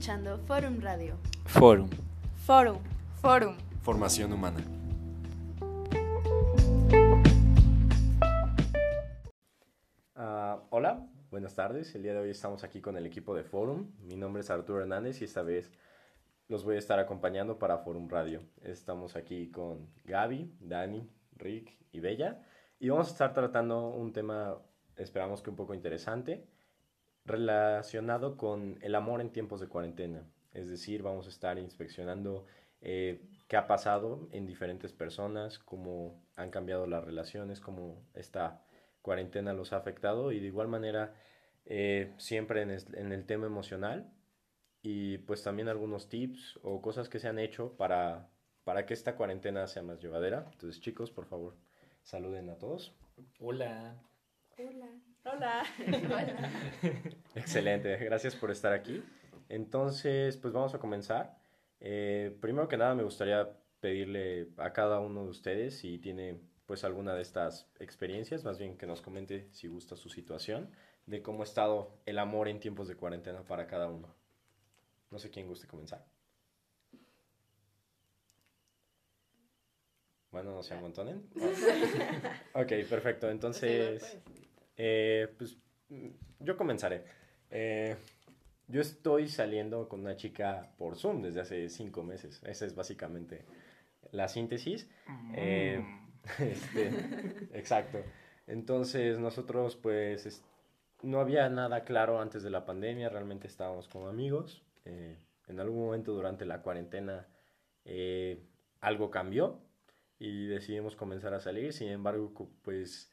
escuchando Forum Radio. Forum. Forum. Forum. Formación humana. Ah, hola, buenas tardes. El día de hoy estamos aquí con el equipo de Forum. Mi nombre es Arturo Hernández y esta vez los voy a estar acompañando para Forum Radio. Estamos aquí con Gaby, Dani, Rick y Bella y vamos a estar tratando un tema, esperamos que un poco interesante, relacionado con el amor en tiempos de cuarentena. Es decir, vamos a estar inspeccionando eh, qué ha pasado en diferentes personas, cómo han cambiado las relaciones, cómo esta cuarentena los ha afectado y de igual manera eh, siempre en, es- en el tema emocional y pues también algunos tips o cosas que se han hecho para, para que esta cuarentena sea más llevadera. Entonces chicos, por favor, saluden a todos. Hola. Hola. Excelente, gracias por estar aquí. Entonces, pues vamos a comenzar. Eh, primero que nada, me gustaría pedirle a cada uno de ustedes si tiene pues alguna de estas experiencias, más bien que nos comente si gusta su situación, de cómo ha estado el amor en tiempos de cuarentena para cada uno. No sé quién guste comenzar. Bueno, no se amontonen. Ok, perfecto. Entonces, eh, pues mm, yo comenzaré. Eh, yo estoy saliendo con una chica por Zoom desde hace cinco meses. Esa es básicamente la síntesis. Eh, este, exacto. Entonces nosotros pues es- no había nada claro antes de la pandemia, realmente estábamos como amigos. Eh, en algún momento durante la cuarentena eh, algo cambió y decidimos comenzar a salir. Sin embargo, pues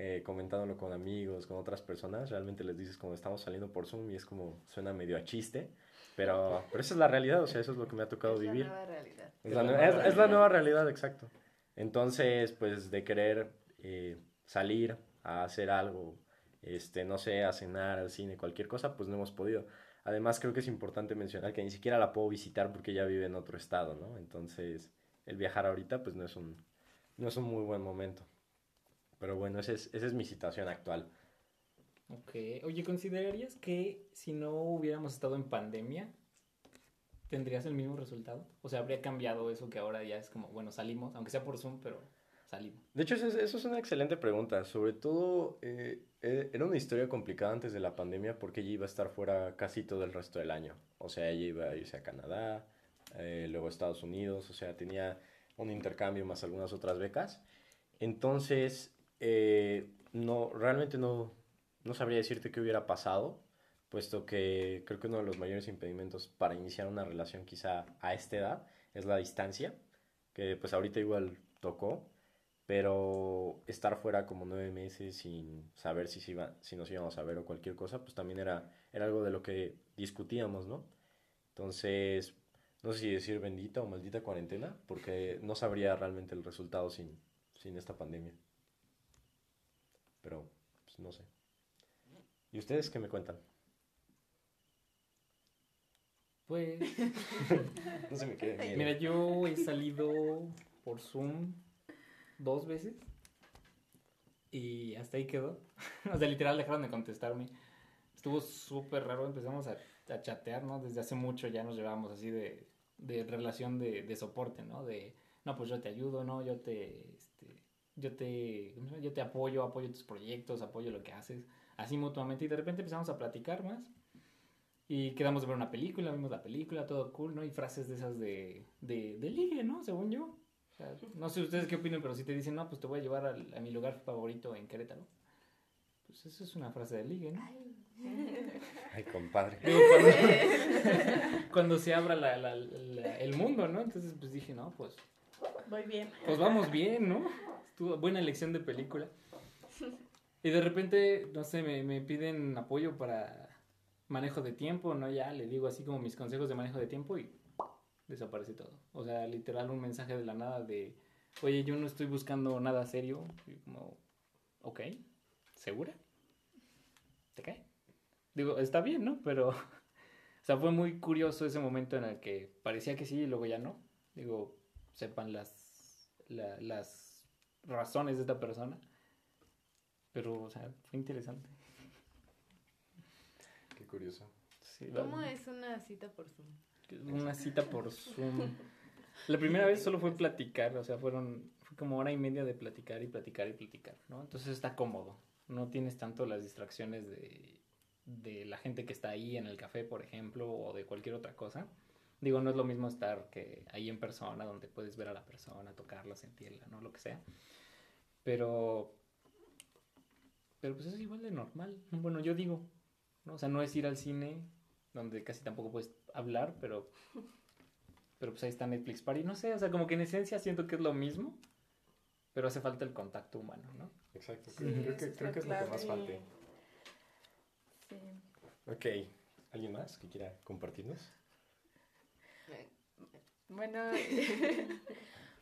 eh, comentándolo con amigos, con otras personas, realmente les dices como estamos saliendo por Zoom y es como suena medio a chiste, pero, pero esa es la realidad, o sea, eso es lo que me ha tocado vivir. nueva realidad. Es la, nue- es- es la nueva realidad, exacto. Entonces, pues de querer eh, salir a hacer algo, este, no sé, a cenar, al cine, cualquier cosa, pues no hemos podido. Además, creo que es importante mencionar que ni siquiera la puedo visitar porque ella vive en otro estado, ¿no? Entonces, el viajar ahorita, pues no es un, no es un muy buen momento. Pero bueno, esa es, esa es mi situación actual. Ok. Oye, ¿considerarías que si no hubiéramos estado en pandemia, tendrías el mismo resultado? O sea, ¿habría cambiado eso que ahora ya es como, bueno, salimos, aunque sea por Zoom, pero salimos? De hecho, eso es, eso es una excelente pregunta. Sobre todo, eh, eh, era una historia complicada antes de la pandemia porque ella iba a estar fuera casi todo el resto del año. O sea, ella iba a irse a Canadá, eh, luego a Estados Unidos, o sea, tenía un intercambio más algunas otras becas. Entonces, eh, no, realmente no, no sabría decirte qué hubiera pasado, puesto que creo que uno de los mayores impedimentos para iniciar una relación quizá a esta edad es la distancia, que pues ahorita igual tocó pero estar fuera como nueve meses sin saber si, se iba, si nos íbamos a ver o cualquier cosa, pues también era, era algo de lo que discutíamos, ¿no? Entonces, no sé si decir bendita o maldita cuarentena, porque no sabría realmente el resultado sin, sin esta pandemia. Pero, pues no sé. ¿Y ustedes qué me cuentan? Pues, No se me quede mira, yo he salido por Zoom dos veces y hasta ahí quedó. o sea, literal dejaron de contestarme. Estuvo súper raro, empezamos a, a chatear, ¿no? Desde hace mucho ya nos llevábamos así de, de relación de, de soporte, ¿no? De, no, pues yo te ayudo, ¿no? Yo te, yo te, yo te apoyo, apoyo tus proyectos, apoyo lo que haces, así mutuamente. Y de repente empezamos a platicar más. Y quedamos de ver una película, vimos la película, todo cool, ¿no? Y frases de esas de, de, de ligue, ¿no? Según yo. O sea, no sé ustedes qué opinan, pero si te dicen, no, pues te voy a llevar al- a mi lugar favorito en Querétaro. Pues eso es una frase de ligue, ¿no? Ay, compadre. Digo, cuando, cuando se abra la- la- la- el mundo, ¿no? Entonces, pues dije, no, pues, Muy bien. pues vamos bien, ¿no? Estuvo buena elección de película. Y de repente, no sé, me, me piden apoyo para manejo de tiempo, ¿no? Ya le digo así como mis consejos de manejo de tiempo y desaparece todo. O sea, literal un mensaje de la nada de, oye, yo no estoy buscando nada serio. Y como, ok, ¿segura? ¿Te cae? Digo, está bien, ¿no? Pero, o sea, fue muy curioso ese momento en el que parecía que sí y luego ya no. Digo, sepan las, la- las razones de esta persona. Pero, o sea, fue interesante. Qué curioso. Sí, ¿Cómo es una cita por Zoom? Una cita por Zoom. La primera vez solo fue platicar, o sea, fueron fue como hora y media de platicar y platicar y platicar, ¿no? Entonces está cómodo. No tienes tanto las distracciones de, de la gente que está ahí en el café, por ejemplo, o de cualquier otra cosa. Digo, no es lo mismo estar que ahí en persona, donde puedes ver a la persona, tocarla, sentirla, ¿no? Lo que sea. Pero. Pero pues es igual de normal. Bueno, yo digo, ¿no? O sea, no es ir al cine, donde casi tampoco puedes hablar, pero. Pero pues ahí está Netflix Party. No sé, o sea, como que en esencia siento que es lo mismo, pero hace falta el contacto humano, ¿no? Exacto. Sí, creo que, creo que es lo que más falte. Sí. Ok. ¿Alguien más que quiera compartirnos? Bueno,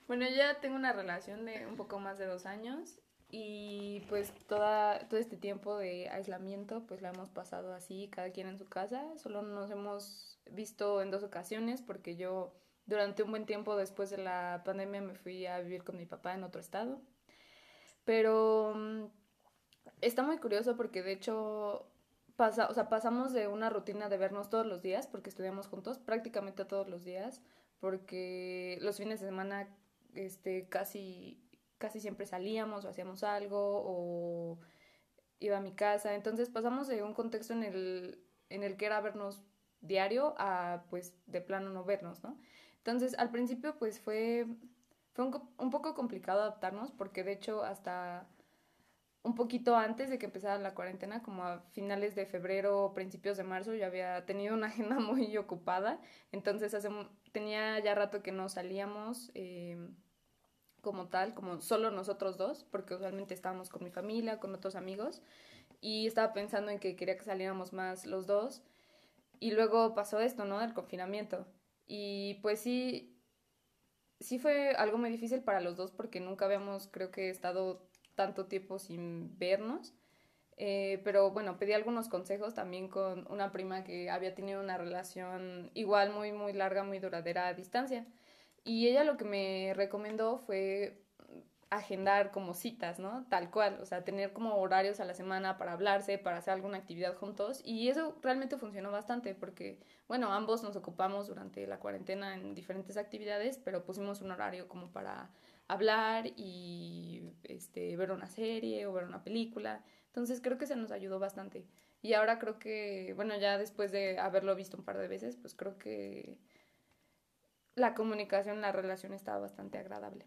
bueno, ya tengo una relación de un poco más de dos años y pues toda, todo este tiempo de aislamiento pues la hemos pasado así, cada quien en su casa. Solo nos hemos visto en dos ocasiones porque yo durante un buen tiempo después de la pandemia me fui a vivir con mi papá en otro estado. Pero mm, está muy curioso porque de hecho pasa, o sea, pasamos de una rutina de vernos todos los días porque estudiamos juntos, prácticamente todos los días, porque los fines de semana este casi casi siempre salíamos o hacíamos algo o iba a mi casa, entonces pasamos de un contexto en el en el que era vernos diario a pues de plano no vernos, ¿no? Entonces, al principio pues fue fue un, un poco complicado adaptarnos porque de hecho hasta un poquito antes de que empezara la cuarentena, como a finales de febrero principios de marzo, yo había tenido una agenda muy ocupada, entonces tenía ya rato que no salíamos eh, como tal, como solo nosotros dos, porque usualmente estábamos con mi familia, con otros amigos, y estaba pensando en que quería que saliéramos más los dos, y luego pasó esto, ¿no? Del confinamiento, y pues sí, sí fue algo muy difícil para los dos porque nunca habíamos, creo que, estado tanto tiempo sin vernos. Eh, pero bueno, pedí algunos consejos también con una prima que había tenido una relación igual muy, muy larga, muy duradera a distancia. Y ella lo que me recomendó fue agendar como citas, ¿no? Tal cual, o sea, tener como horarios a la semana para hablarse, para hacer alguna actividad juntos. Y eso realmente funcionó bastante porque, bueno, ambos nos ocupamos durante la cuarentena en diferentes actividades, pero pusimos un horario como para hablar y este, ver una serie o ver una película. Entonces creo que se nos ayudó bastante. Y ahora creo que, bueno, ya después de haberlo visto un par de veces, pues creo que la comunicación, la relación estaba bastante agradable.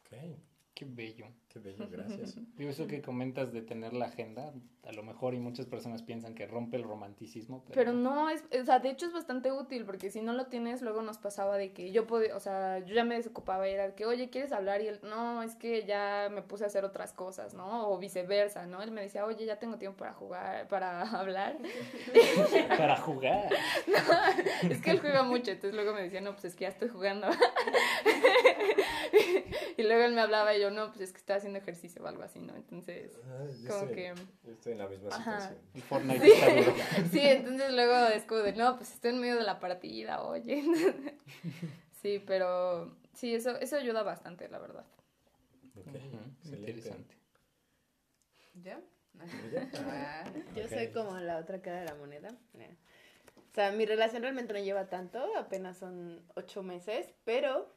Ok. Qué bello. Qué bello, gracias. Digo, eso que comentas de tener la agenda, a lo mejor y muchas personas piensan que rompe el romanticismo, pero, Pero no, es, o sea, de hecho es bastante útil porque si no lo tienes, luego nos pasaba de que yo podía, o sea, yo ya me desocupaba y era que, oye, ¿quieres hablar? Y él, no, es que ya me puse a hacer otras cosas, ¿no? O viceversa, ¿no? Él me decía, oye, ya tengo tiempo para jugar, para hablar. para jugar. es que él juega mucho, entonces luego me decía, no, pues es que ya estoy jugando. y luego él me hablaba y yo, no, pues es que estoy haciendo ejercicio o algo así, ¿no? Entonces, Ah, como estoy- que... yo estoy en la misma Ajá. situación. El Fortnite Sí. está. Sí, entonces luego es como de, no, pues estoy en medio de la partida, oye. Sí, pero sí, eso, eso ayuda bastante, la verdad. Ok, Ujú, excelente. Interesante. ¿Ya? Ah, Yo soy como la otra cara de la moneda. O sea, mi relación realmente no lleva tanto, apenas son ocho meses, pero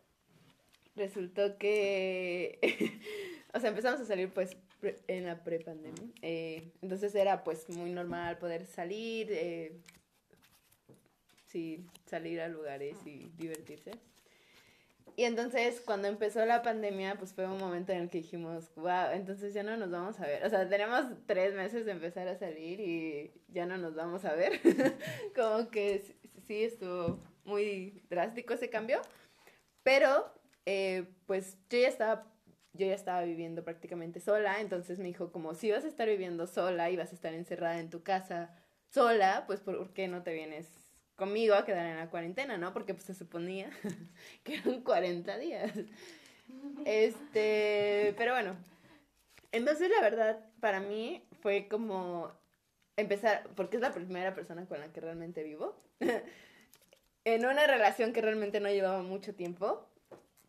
resultó que, o sea, empezamos a salir pues en la prepandemia. Eh, entonces era pues muy normal poder salir, eh, sí, salir a lugares y divertirse. Y entonces cuando empezó la pandemia, pues fue un momento en el que dijimos, wow, entonces ya no nos vamos a ver. O sea, tenemos tres meses de empezar a salir y ya no nos vamos a ver. Como que sí estuvo muy drástico ese cambio. Pero, eh, pues yo ya estaba, yo ya estaba viviendo prácticamente sola, entonces me dijo como, si vas a estar viviendo sola y vas a estar encerrada en tu casa sola, pues ¿por qué no te vienes conmigo a quedar en la cuarentena, no? Porque pues se suponía que eran 40 días. Este, pero bueno. Entonces la verdad, para mí fue como empezar, porque es la primera persona con la que realmente vivo, en una relación que realmente no llevaba mucho tiempo,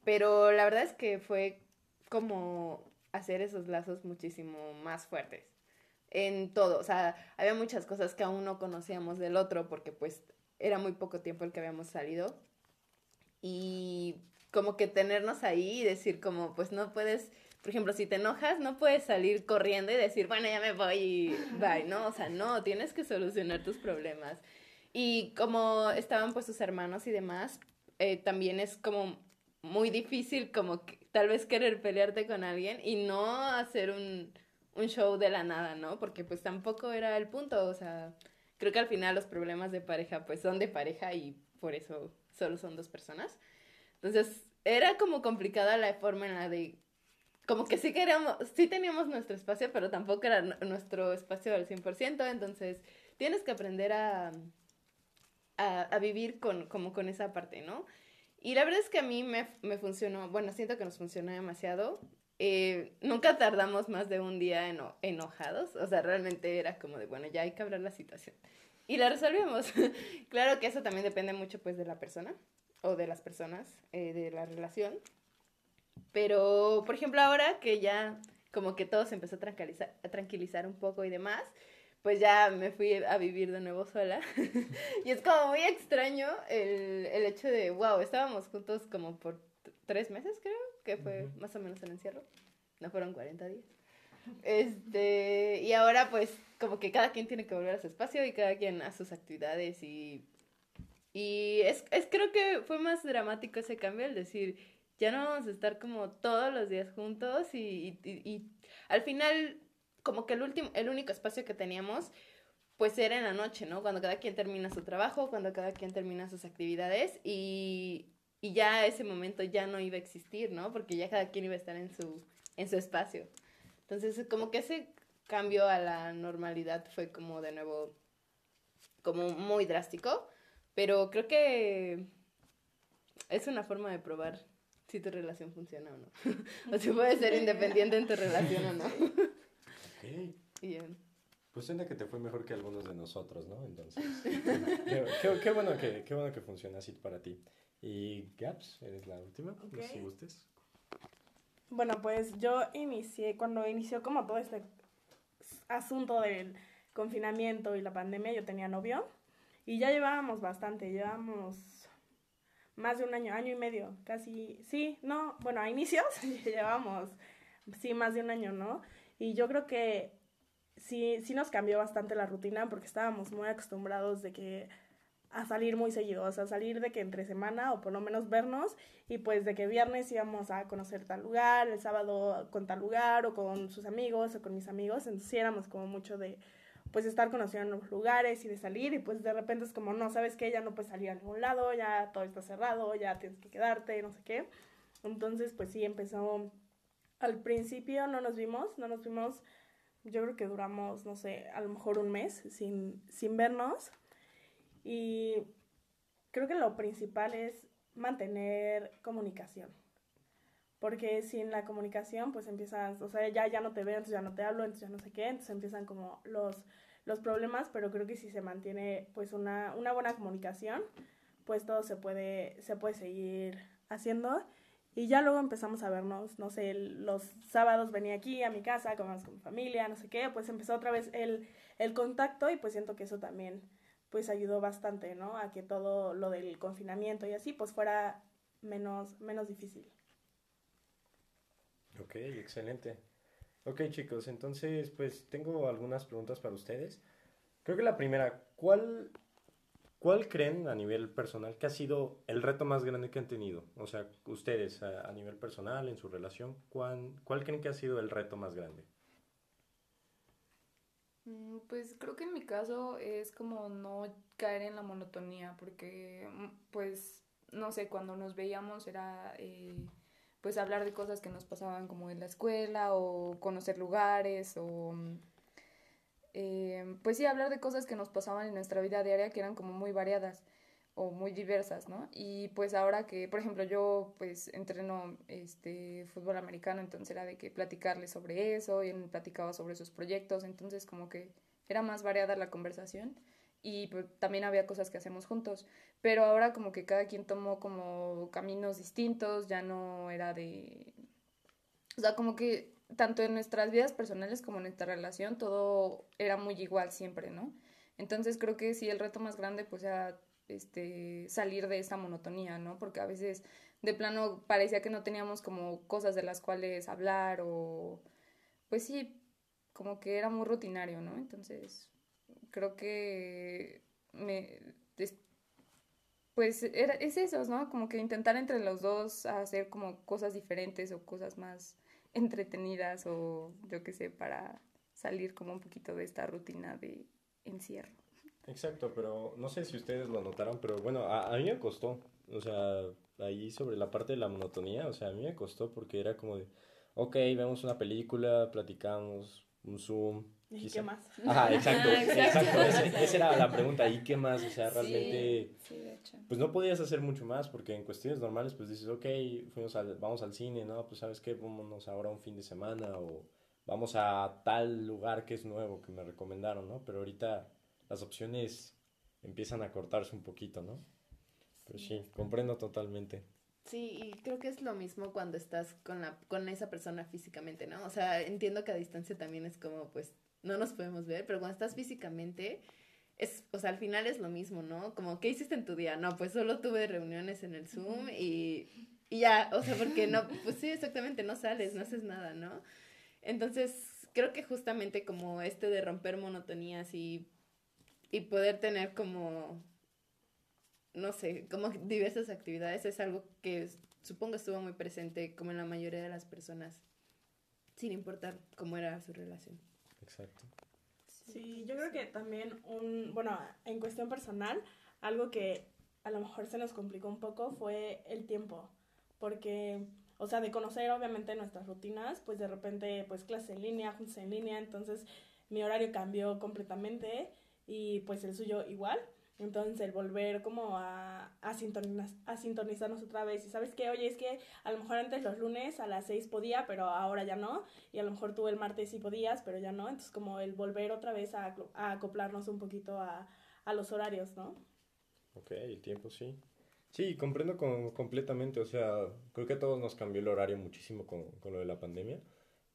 pero la verdad es que fue como hacer esos lazos muchísimo más fuertes. en todo, o sea, había muchas cosas que aún no conocíamos del otro porque pues era muy poco tiempo el que habíamos salido y como que tenernos ahí y decir como pues no puedes, por ejemplo, si te enojas no puedes salir corriendo y decir, bueno, ya me voy y bye, ¿no? O sea, no, tienes que solucionar tus problemas. Y como estaban pues sus hermanos y demás, eh, también es como muy difícil como que, tal vez querer pelearte con alguien y no hacer un, un show de la nada, ¿no? Porque pues tampoco era el punto, o sea, creo que al final los problemas de pareja pues son de pareja y por eso solo son dos personas. Entonces, era como complicada la forma en la de como que sí queríamos, sí teníamos nuestro espacio, pero tampoco era nuestro espacio al 100%, entonces tienes que aprender a, a, a, vivir con, como con esa parte, ¿no? Y la verdad es que a mí me, me funcionó, bueno, siento que nos funcionó demasiado. Eh, nunca tardamos más de un día eno enojados, o sea, realmente era como de, bueno, ya hay que hablar la situación. Y la resolvimos. claro que eso también depende mucho pues de la persona o de las personas, eh, de la relación. Pero, por ejemplo, ahora que ya como que todo se empezó a tranquilizar, a tranquilizar un poco y demás, pues ya me fui a vivir de nuevo sola. y es como muy extraño el, el, hecho de, wow, estábamos juntos como por tres meses, creo, que fue uh -huh. más o menos el encierro. No fueron 40 días. Este, y ahora pues como que cada quien tiene que volver a su espacio y cada quien a sus actividades y, y es, es creo que fue más dramático ese cambio, el decir, ya no vamos a estar como todos los días juntos y, y, y al final como que el último, el único espacio que teníamos, pues era en la noche, ¿no? Cuando cada quien termina su trabajo, cuando cada quien termina sus actividades y, y ya ese momento ya no iba a existir, ¿no? Porque ya cada quien iba a estar en su, en su espacio. Entonces, como que ese cambio a la normalidad fue como de nuevo, como muy drástico, pero creo que es una forma de probar si tu relación funciona o no. o si puedes ser independiente en tu relación o no. Okay. Bien. Pues suena que te fue mejor que algunos de nosotros, ¿no? Entonces, qué, qué, qué, bueno que, qué bueno que funciona así para ti. Y Gaps, eres la última, okay. no si gustes. Bueno, pues yo inicié, cuando inició como todo este asunto del confinamiento y la pandemia, yo tenía novio y ya llevábamos bastante, llevábamos más de un año, año y medio, casi, sí, no, bueno, a inicios llevábamos, sí, más de un año, ¿no? Y yo creo que sí, sí nos cambió bastante la rutina porque estábamos muy acostumbrados de que a salir muy seguido, o sea, salir de que entre semana o por lo menos vernos y pues de que viernes íbamos a conocer tal lugar, el sábado con tal lugar o con sus amigos o con mis amigos, entonces éramos como mucho de pues estar conociendo nuevos lugares y de salir y pues de repente es como no, sabes que ya no puedes salir a ningún lado, ya todo está cerrado, ya tienes que quedarte, no sé qué. Entonces pues sí empezó al principio no nos vimos, no nos vimos, yo creo que duramos, no sé, a lo mejor un mes sin, sin vernos. Y creo que lo principal es mantener comunicación. Porque sin la comunicación, pues empiezas, o sea, ya, ya no te veo, entonces ya no te hablo, entonces ya no sé qué, entonces empiezan como los, los problemas, pero creo que si se mantiene pues una, una buena comunicación, pues todo se puede, se puede seguir haciendo. Y ya luego empezamos a vernos, no sé, los sábados venía aquí a mi casa, con, con mi familia, no sé qué, pues empezó otra vez el, el contacto y pues siento que eso también pues ayudó bastante, ¿no? A que todo lo del confinamiento y así pues fuera menos, menos difícil. Ok, excelente. Ok chicos, entonces pues tengo algunas preguntas para ustedes. Creo que la primera, ¿cuál, ¿cuál creen a nivel personal que ha sido el reto más grande que han tenido? O sea, ustedes a, nivel personal, en su relación, ¿cuál, ¿cuál creen que ha sido el reto más grande? Pues creo que en mi caso es como no caer en la monotonía, porque pues no sé, cuando nos veíamos era eh, pues hablar de cosas que nos pasaban como en la escuela o conocer lugares o eh, pues sí hablar de cosas que nos pasaban en nuestra vida diaria que eran como muy variadas o muy diversas, ¿no? Y pues ahora que, por ejemplo, yo pues entreno este fútbol americano, entonces era de que platicarle sobre eso y él platicaba sobre sus proyectos, entonces como que era más variada la conversación y pues, también había cosas que hacemos juntos, pero ahora como que cada quien tomó como caminos distintos, ya no era de... O sea, como que tanto en nuestras vidas personales como en nuestra relación, todo era muy igual siempre, ¿no? Entonces creo que sí, el reto más grande pues era este, salir de esa monotonía, ¿no? Porque a veces de plano parecía que no teníamos como cosas de las cuales hablar o pues sí, como que era muy rutinario, ¿no? Entonces creo que me pues era, es eso, ¿no? Como que intentar entre los dos hacer como cosas diferentes o cosas más entretenidas o yo qué sé, para salir como un poquito de esta rutina de encierro. Exacto, pero no sé si ustedes lo notaron, pero bueno, a, a mí me costó, o sea, ahí sobre la parte de la monotonía, o sea, a mí me costó porque era como de, ok, vemos una película, platicamos, un Zoom. ¿Y quizá- qué más? Ajá, exacto, Ah, exacto. exacto, esa era la pregunta, ¿y qué más? O sea, realmente, Sí, de hecho. pues no podías hacer mucho más porque en cuestiones normales, pues dices, ok, fuimos al, vamos al cine, ¿no? Pues sabes qué, vámonos ahora un fin de semana o vamos a tal lugar que es nuevo que me recomendaron, ¿no? Pero ahorita las opciones empiezan a cortarse un poquito, ¿no? Pero sí, comprendo totalmente. Sí, y creo que es lo mismo cuando estás con la con esa persona físicamente, ¿no? O sea, entiendo que a distancia también es como pues no nos podemos ver, pero cuando estás físicamente es, o sea, al final es lo mismo, ¿no? Como ¿qué hiciste en tu día? No, pues solo tuve reuniones en el Zoom y y ya, o sea, porque no, pues sí, exactamente, no sales, no haces nada, ¿no? Entonces, creo que justamente como este de romper monotonías y y poder tener como no sé, como diversas actividades es algo que supongo estuvo muy presente como en la mayoría de las personas, sin importar cómo era su relación. Exacto. Sí, yo creo que también un, bueno, en cuestión personal, algo que a lo mejor se nos complicó un poco fue el tiempo, porque, o sea, de conocer obviamente nuestras rutinas, pues de repente, pues clase en línea, juntos en línea, entonces mi horario cambió completamente y pues el suyo igual. Entonces el volver como a, a, sintoniz- a sintonizarnos otra vez. Y sabes que, oye, es que a lo mejor antes los lunes a las 6 podía, pero ahora ya no. Y a lo mejor tú el martes sí podías, pero ya no. Entonces como el volver otra vez a, a acoplarnos un poquito a, a los horarios, ¿no? Ok, el tiempo sí. Sí, comprendo con- completamente. O sea, creo que a todos nos cambió el horario muchísimo con, con lo de la pandemia.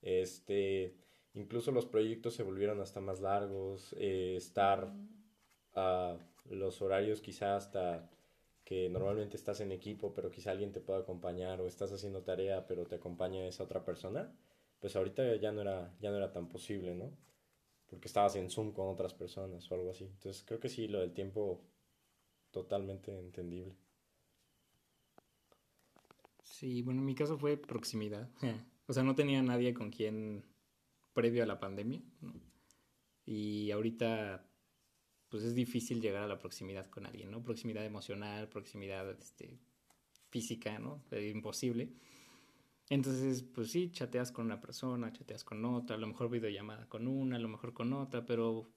Este, incluso los proyectos se volvieron hasta más largos. eh, estar los horarios quizá hasta que normalmente estás en equipo, pero quizá alguien te pueda acompañar o estás haciendo tarea, pero te acompaña esa otra persona. Pues ahorita ya no era, ya no era tan posible, ¿no? Porque estabas en Zoom con otras personas o algo así. Entonces creo que sí, lo del tiempo totalmente entendible. Sí, bueno, en mi caso fue proximidad. O sea, no tenía nadie con quien previo a la pandemia, ¿no? Y ahorita, pues es difícil llegar a la proximidad con alguien, ¿no? Proximidad emocional, proximidad este, física, ¿no? Es imposible. Entonces, pues sí, chateas con una persona, chateas con otra, a lo mejor videollamada con una, a lo mejor con otra, pero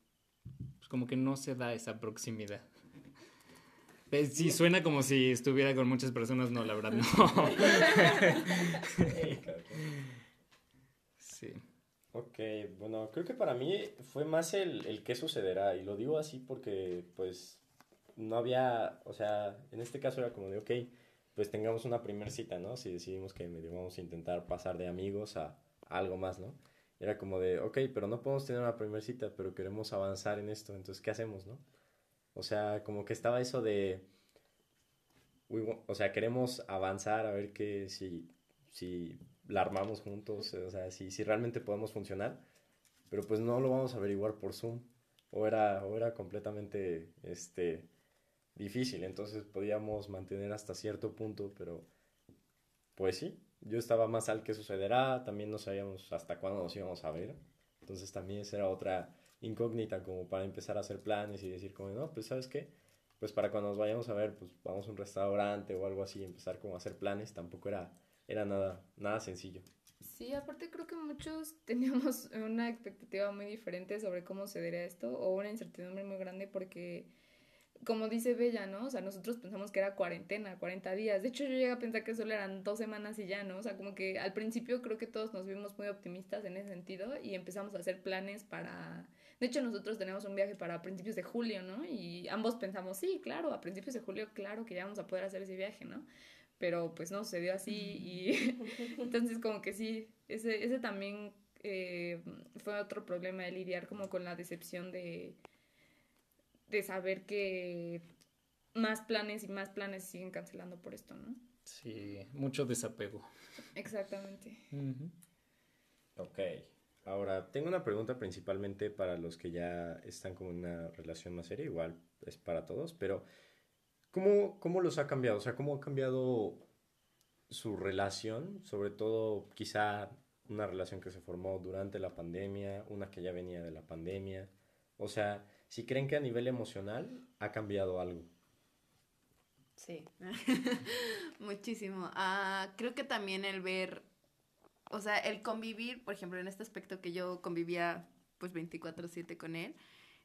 pues como que no se da esa proximidad. Eh, Sí, suena como si estuviera con muchas personas, no, la verdad no. Sí. Ok, bueno, creo que para mí fue más el, el qué sucederá, y lo digo así porque, pues, no había, o sea, en este caso era como de, ok, pues tengamos una primer cita, ¿no? Si decidimos que medio vamos a intentar pasar de amigos a, algo más, ¿no? Era como de, ok, pero no podemos tener una primer cita, pero queremos avanzar en esto, entonces, ¿qué hacemos, no? O sea, como que estaba eso de, o sea, queremos avanzar a ver que si, si la armamos juntos, o sea, si, si realmente podemos funcionar, pero pues no lo vamos a averiguar por Zoom, o era, o era completamente, este, difícil, entonces podíamos mantener hasta cierto punto, pero pues sí, yo estaba más al que sucederá, también no sabíamos hasta cuándo nos íbamos a ver, entonces también esa era otra incógnita como para empezar a hacer planes y decir como, no, pues sabes qué, pues para cuando nos vayamos a ver, pues vamos a un restaurante o algo así, empezar como a hacer planes, tampoco era, era nada, nada sencillo. Sí, aparte creo que muchos teníamos una expectativa muy diferente sobre cómo se daría esto o una incertidumbre muy grande porque, como dice Bella, ¿no? O sea, nosotros pensamos que era cuarentena, 40 días. De hecho, yo llegué a pensar que solo eran dos semanas y ya, ¿no? O sea, como que al principio creo que todos nos vimos muy optimistas en ese sentido y empezamos a hacer planes para... De hecho, nosotros tenemos un viaje para principios de julio, ¿no? Y ambos pensamos, sí, claro, a principios de julio, claro que ya vamos a poder hacer ese viaje, ¿no? Pero pues no sucedió así y entonces como que sí, Ese, ese también eh, fue otro problema de lidiar como con la decepción de, de saber que más planes y más planes se siguen cancelando por esto, ¿no? Sí, mucho desapego. Exactamente. Ujú. Ok. Ahora, tengo una pregunta principalmente para los que ya están con una relación más seria, igual es para todos, pero ¿cómo, cómo los ha cambiado? O sea, ¿cómo ha cambiado su relación? Sobre todo, quizá una relación que se formó durante la pandemia, una que ya venía de la pandemia. O sea, si creen que a nivel emocional ha cambiado algo. Sí, muchísimo. Ah, creo que también el ver, o sea, el convivir, por ejemplo, en este aspecto que yo convivía pues 24/7 con él,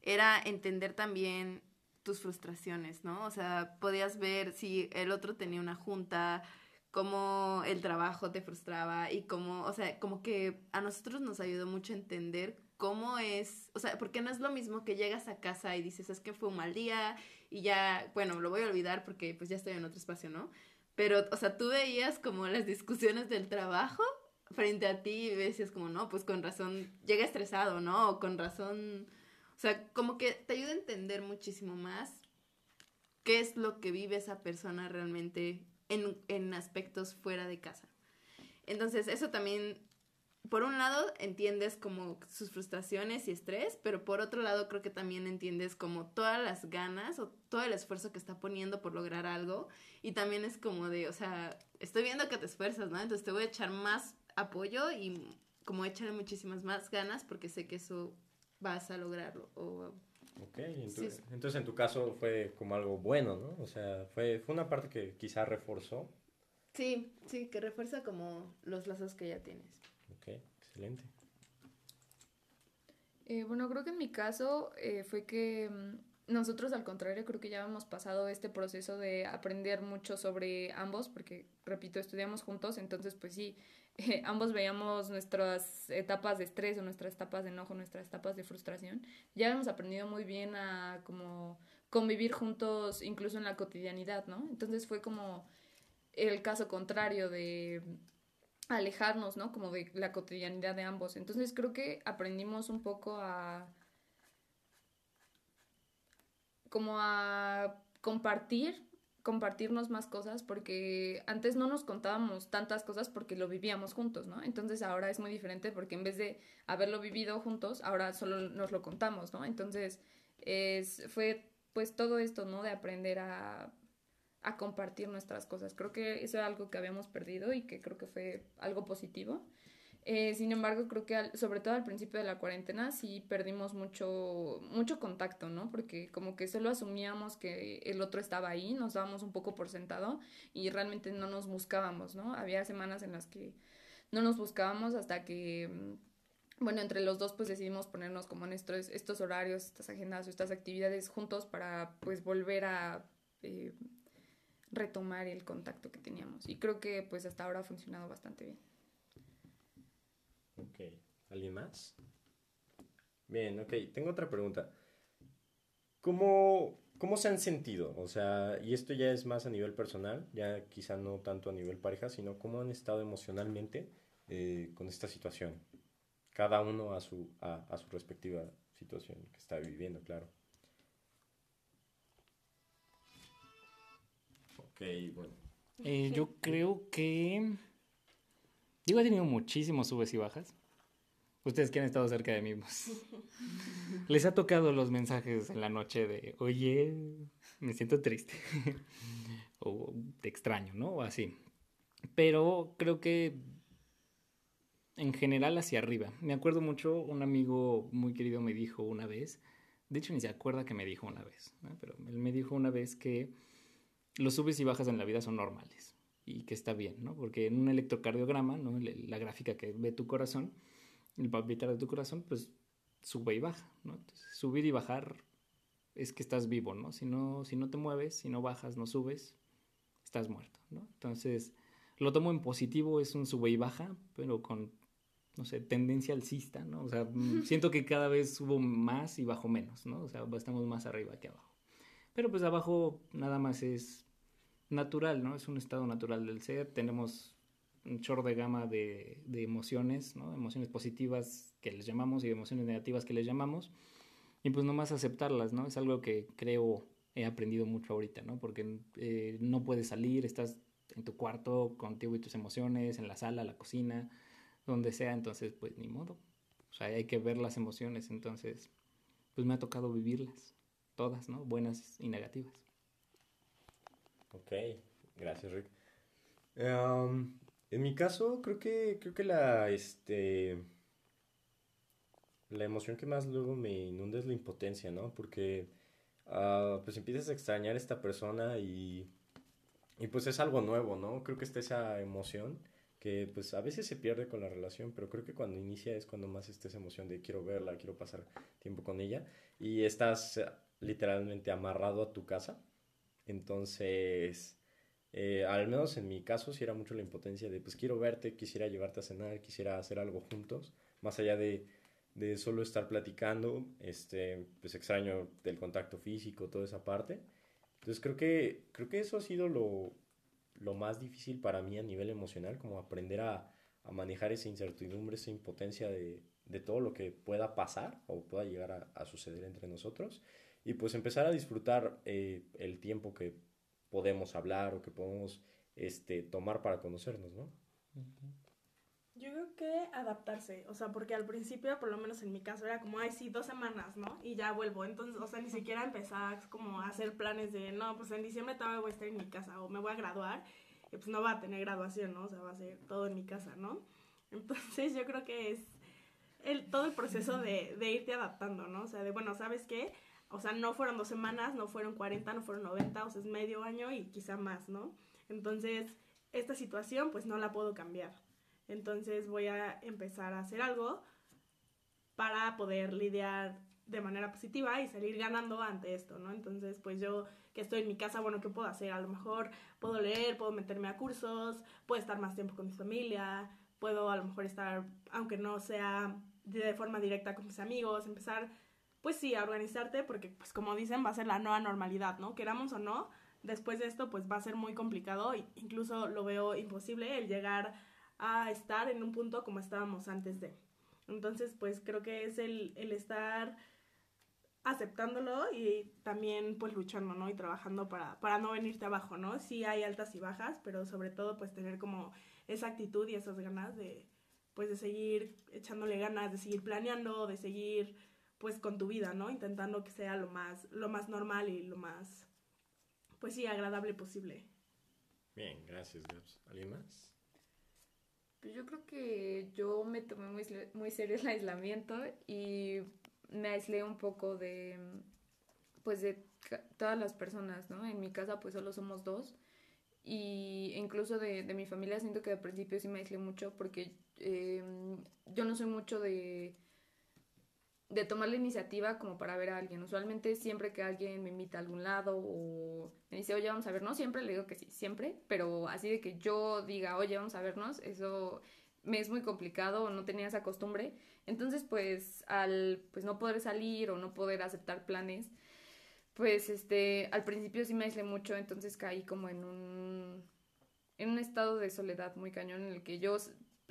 era entender también tus frustraciones, ¿no? O sea, podías ver si el otro tenía una junta, cómo el trabajo te frustraba y cómo, o sea, como que a nosotros nos ayudó mucho a entender cómo es, o sea, porque no es lo mismo que llegas a casa y dices, es que fue un mal día y ya, bueno, lo voy a olvidar porque pues ya estoy en otro espacio, ¿no? Pero, o sea, tú veías como las discusiones del trabajo frente a ti y decías como, no, pues con razón, llega estresado, ¿no? O con razón, sea, como que te ayuda a entender muchísimo más qué es lo que vive esa persona realmente en, en aspectos fuera de casa. Entonces, eso también, por un lado, entiendes como sus frustraciones y estrés, pero por otro lado, creo que también entiendes como todas las ganas o todo el esfuerzo que está poniendo por lograr algo. Y también es como de, o sea, estoy viendo que te esfuerzas, ¿no? Entonces te voy a echar más apoyo y como echarle muchísimas más ganas porque sé que eso vas a lograrlo. O, Ok, en tu- Sí, sí. entonces en tu caso fue como algo bueno, ¿no? O sea, fue, fue una parte que quizá reforzó. sí, sí, que refuerza como los lazos que ya tienes. Ok, excelente. Eh, bueno, creo que en mi caso eh, fue que mm, nosotros al contrario creo que ya hemos pasado este proceso de aprender mucho sobre ambos, porque repito, estudiamos juntos, entonces pues sí, ambos veíamos nuestras etapas de estrés o nuestras etapas de enojo, nuestras etapas de frustración. Ya hemos aprendido muy bien a como convivir juntos incluso en la cotidianidad, ¿no? Entonces fue como el caso contrario de alejarnos, ¿no? Como de la cotidianidad de ambos. Entonces creo que aprendimos un poco a como a compartir, compartirnos más cosas porque antes no nos contábamos tantas cosas porque lo vivíamos juntos, ¿no? Entonces ahora es muy diferente porque en vez de haberlo vivido juntos, ahora solo nos lo contamos, ¿no? Entonces es, fue pues todo esto, ¿no? De aprender a, a compartir nuestras cosas. Creo que eso es algo que habíamos perdido y que creo que fue algo positivo. Eh, sin embargo, creo que al- sobre todo al principio de la cuarentena sí perdimos mucho, mucho contacto, ¿no? Porque como que solo asumíamos que el otro estaba ahí, nos dábamos un poco por sentado y realmente no nos buscábamos, ¿no? Había semanas en las que no nos buscábamos hasta que, mm, bueno, entre los dos pues decidimos ponernos como en estos, estos horarios, estas agendas o estas actividades juntos para pues volver a eh, retomar el contacto que teníamos. Y creo que pues hasta ahora ha funcionado bastante bien. Ok, ¿alguien más? Bien, ok, tengo otra pregunta. ¿Cómo, cómo se han sentido? O sea, y esto ya es más a nivel personal, ya quizá no tanto a nivel pareja, sino cómo han estado emocionalmente eh, con esta situación. Cada uno a su, a, a su respectiva situación que está viviendo, claro. Ok, bueno. Eh, yo creo que. Digo, he tenido muchísimos subes y bajas. Ustedes que han estado cerca de mí, pues, les ha tocado los mensajes en la noche de, oye, me siento triste. o te extraño, ¿no? O así. Pero creo que en general hacia arriba. Me acuerdo mucho, un amigo muy querido me dijo una vez, de hecho ni se acuerda que me dijo una vez, ¿no? pero él me dijo una vez que los subes y bajas en la vida son normales y que está bien, ¿no? Porque en un electrocardiograma, ¿no? La gráfica que ve tu corazón, el palpitar de tu corazón, pues sube y baja, ¿no? Entonces, subir y bajar es que estás vivo, ¿no? Si no, si no te mueves, si no bajas, no subes, estás muerto, ¿no? Entonces, lo tomo en positivo, es un sube y baja, pero con, no sé, tendencia alcista, ¿no? O sea, mm, siento que cada vez subo más y bajo menos, ¿no? O sea, estamos más arriba que abajo. Pero pues abajo nada más es natural, ¿no? Es un estado natural del ser. Tenemos un chorro de gama de, emociones, ¿no? Emociones positivas que les llamamos y emociones negativas que les llamamos. Y pues nomás aceptarlas, ¿no? Es algo que creo he aprendido mucho ahorita, ¿no? Porque eh, no puedes salir, estás en tu cuarto contigo y tus emociones, en la sala, la cocina, donde sea, entonces pues ni modo. O sea, hay que ver las emociones, entonces pues me ha tocado vivirlas, todas, ¿no? Buenas y negativas. Ok, gracias Rick. Em, en mi caso, creo que, creo que la, este, la emoción que más luego me inunda es la impotencia, ¿no? Porque uh, pues empiezas a extrañar a esta persona y, y pues es algo nuevo, ¿no? Creo que está esa emoción que pues a veces se pierde con la relación, pero creo que cuando inicia es cuando más está esa emoción de quiero verla, quiero pasar tiempo con ella y estás literalmente amarrado a tu casa. Entonces, eh, al menos en mi caso sí era mucho la impotencia de pues quiero verte, quisiera llevarte a cenar, quisiera hacer algo juntos, más allá de de solo estar platicando, este, pues extraño del contacto físico, toda esa parte. Entonces creo que, creo que eso ha sido lo, lo más difícil para mí a nivel emocional, como aprender a, a manejar esa incertidumbre, esa impotencia de, de, todo lo que pueda pasar o pueda llegar a, a, suceder entre nosotros. Y pues empezar a disfrutar eh, el tiempo que podemos hablar o que podemos este, tomar para conocernos, ¿no? Yo creo que adaptarse, o sea, porque al principio, por lo menos en mi caso, era como, ay, sí, dos semanas, ¿no? Y ya vuelvo. Entonces, o sea, ni siquiera empezar como a hacer planes de, no, pues en diciembre todavía voy a estar en mi casa o me voy a graduar y pues no va a tener graduación, ¿no? O sea, va a ser todo en mi casa, ¿no? Entonces, yo creo que es el, todo el proceso de, de irte adaptando, ¿no? O sea, de, bueno, ¿sabes qué? O sea, no fueron dos semanas, no fueron 40, no fueron 90, o sea, es medio año y quizá más, ¿no? Entonces, esta situación, pues no la puedo cambiar. Entonces voy a empezar a hacer algo para poder lidiar de manera positiva y salir ganando ante esto, ¿no? Entonces, pues yo que estoy en mi casa, bueno, ¿qué puedo hacer? A lo mejor puedo leer, puedo meterme a cursos, puedo estar más tiempo con mi familia, puedo a lo mejor estar, aunque no sea de forma directa con mis amigos, empezar, pues sí, a organizarte, porque pues como dicen, va a ser la nueva normalidad, ¿no? Queramos o no, después de esto, pues va a ser muy complicado, incluso lo veo imposible el llegar a estar en un punto como estábamos antes de. Entonces, pues creo que es el, el estar aceptándolo y también pues luchando, ¿no? Y trabajando para, para no venirte abajo, ¿no? Sí hay altas y bajas, pero sobre todo pues tener como esa actitud y esas ganas de pues de seguir echándole ganas, de seguir planeando, de seguir pues con tu vida, ¿no? Intentando que sea lo más, lo más normal y lo más, pues sí, agradable posible. Bien, gracias, Gabs. ¿Alguien más? Pues yo creo que yo me tomé muy, muy serio el aislamiento y me aislé un poco de, pues de todas las personas, ¿no? En mi casa pues solo somos dos y incluso de, de mi familia siento que al principio sí me aislé mucho porque eh, yo no soy mucho de de tomar la iniciativa como para ver a alguien. Usualmente siempre que alguien me invita a algún lado o me dice, oye, vamos a ver, no siempre le digo que sí, siempre, pero así de que yo diga, oye, vamos a vernos, eso me es muy complicado, no tenía esa costumbre. Entonces, pues, al pues no poder salir o no poder aceptar planes, pues, este, al principio sí me aislé mucho, entonces caí como en un, en un estado de soledad muy cañón en el que yo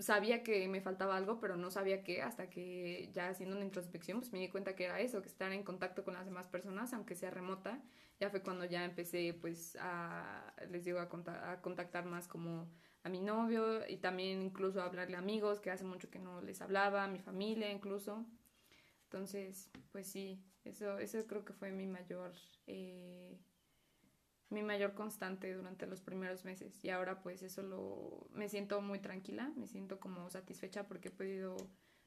sabía que me faltaba algo, pero no sabía qué, hasta que ya haciendo una introspección, pues me di cuenta que era eso, que estar en contacto con las demás personas, aunque sea remota, ya fue cuando ya empecé, pues, a, les digo, a, conta a contactar más como a mi novio y también incluso a hablarle a amigos, que hace mucho que no les hablaba, a mi familia incluso. Entonces, pues sí, eso, eso creo que fue mi mayor... Eh, mi mayor constante durante los primeros meses y ahora pues eso lo me siento muy tranquila, me siento como satisfecha porque he podido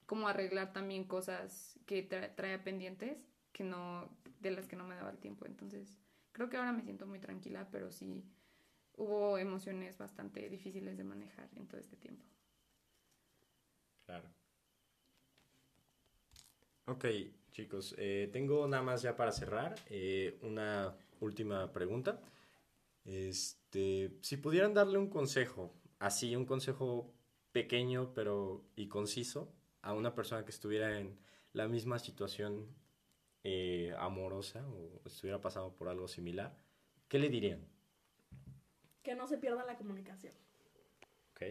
como arreglar también cosas que tra traía pendientes que no de las que no me daba el tiempo, entonces creo que ahora me siento muy tranquila, pero sí hubo emociones bastante difíciles de manejar en todo este tiempo. Claro. Ok, chicos, eh, tengo nada más ya para cerrar eh, una última pregunta. Este, si pudieran darle un consejo, así, un consejo pequeño pero y conciso a una persona que estuviera en la misma situación eh, amorosa o estuviera pasando por algo similar, ¿qué le dirían? Que no se pierda la comunicación. Ok.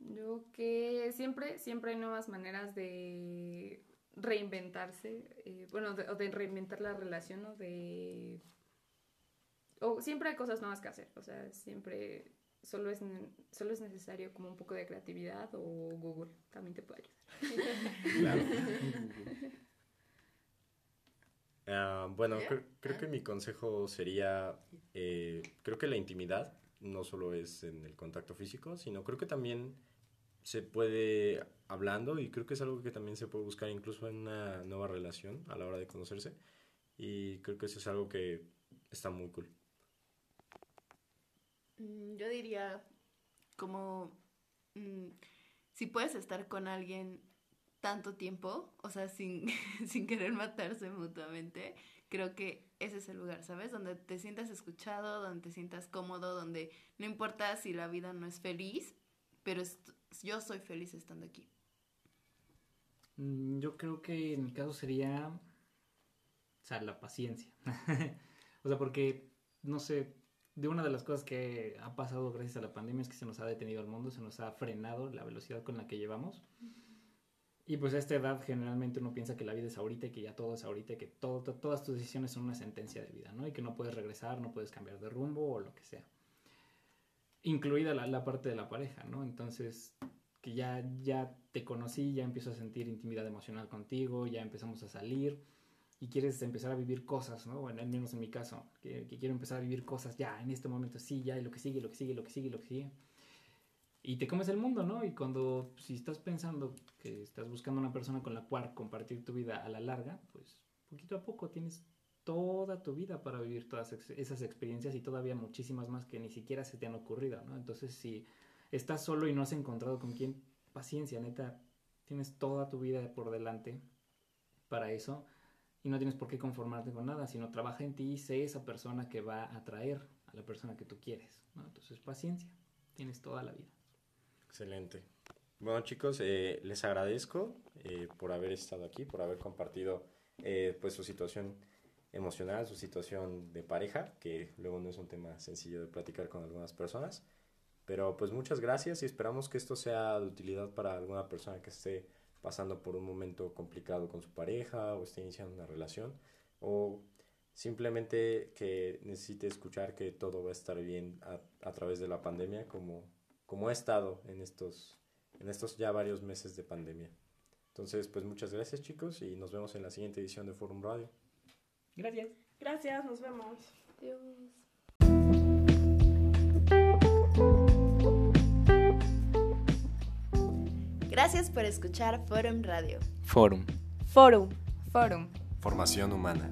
Yo que siempre, siempre hay nuevas maneras de reinventarse, eh, bueno, de, o de reinventar la relación o de... O siempre hay cosas nuevas que hacer, o sea, siempre solo es, solo es necesario como un poco de creatividad o Google también te puede ayudar. Claro. Ah, bueno, creo que mi consejo sería, eh, creo que la intimidad no solo es en el contacto físico, sino creo que también se puede hablando y creo que es algo que también se puede buscar incluso en una nueva relación a la hora de conocerse y creo que eso es algo que está muy cool. Mm, Yo diría como mm, si puedes estar con alguien tanto tiempo, o sea, sin, sin querer matarse mutuamente, creo que ese es el lugar, ¿sabes? Donde te sientas escuchado, donde te sientas cómodo, donde no importa si la vida no es feliz, pero yo soy feliz estando aquí. Mm, Yo creo que en mi caso sería, o sea, la paciencia. o sea, porque, no sé, de una de las cosas que ha pasado gracias a la pandemia es que se nos ha detenido el mundo, se nos ha frenado la velocidad con la que llevamos. Y pues a esta edad generalmente uno piensa que la vida es ahorita y que ya todo es ahorita y que todo, to- todas tus decisiones son una sentencia de vida, ¿no? Y que no puedes regresar, no puedes cambiar de rumbo o lo que sea. Incluida la, parte de la pareja, ¿no? Entonces, que ya, ya te conocí, ya empiezo a sentir intimidad emocional contigo, ya empezamos a salir y quieres empezar a vivir cosas, ¿no? Bueno, al menos en mi caso, que quiero empezar a vivir cosas ya, en este momento, sí, ya, y lo que sigue, lo que sigue, lo que sigue, lo que sigue. Y te comes el mundo, ¿no? Y cuando, si estás pensando que estás buscando una persona con la cual compartir tu vida a la larga, pues poquito a poco tienes toda tu vida para vivir todas esas experiencias y todavía muchísimas más que ni siquiera se te han ocurrido, ¿no? Entonces, si estás solo y no has encontrado con quién, paciencia, neta, tienes toda tu vida por delante para eso y no tienes por qué conformarte con nada, sino trabaja en ti y sé esa persona que va a atraer a la persona que tú quieres, ¿no? Entonces, paciencia, tienes toda la vida. Excelente. Bueno chicos, eh, les agradezco eh, por haber estado aquí, por haber compartido eh, pues su situación emocional, su situación de pareja, que luego no es un tema sencillo de platicar con algunas personas. Pero pues muchas gracias y esperamos que esto sea de utilidad para alguna persona que esté pasando por un momento complicado con su pareja o esté iniciando una relación o simplemente que necesite escuchar que todo va a estar bien a, a través de la pandemia como, como ha estado en estos, en estos ya varios meses de pandemia. Entonces, pues muchas gracias chicos y nos vemos en la siguiente edición de Forum Radio. Gracias. Gracias, nos vemos. Adiós. Gracias por escuchar Forum Radio. Forum. Forum. Forum. Formación humana.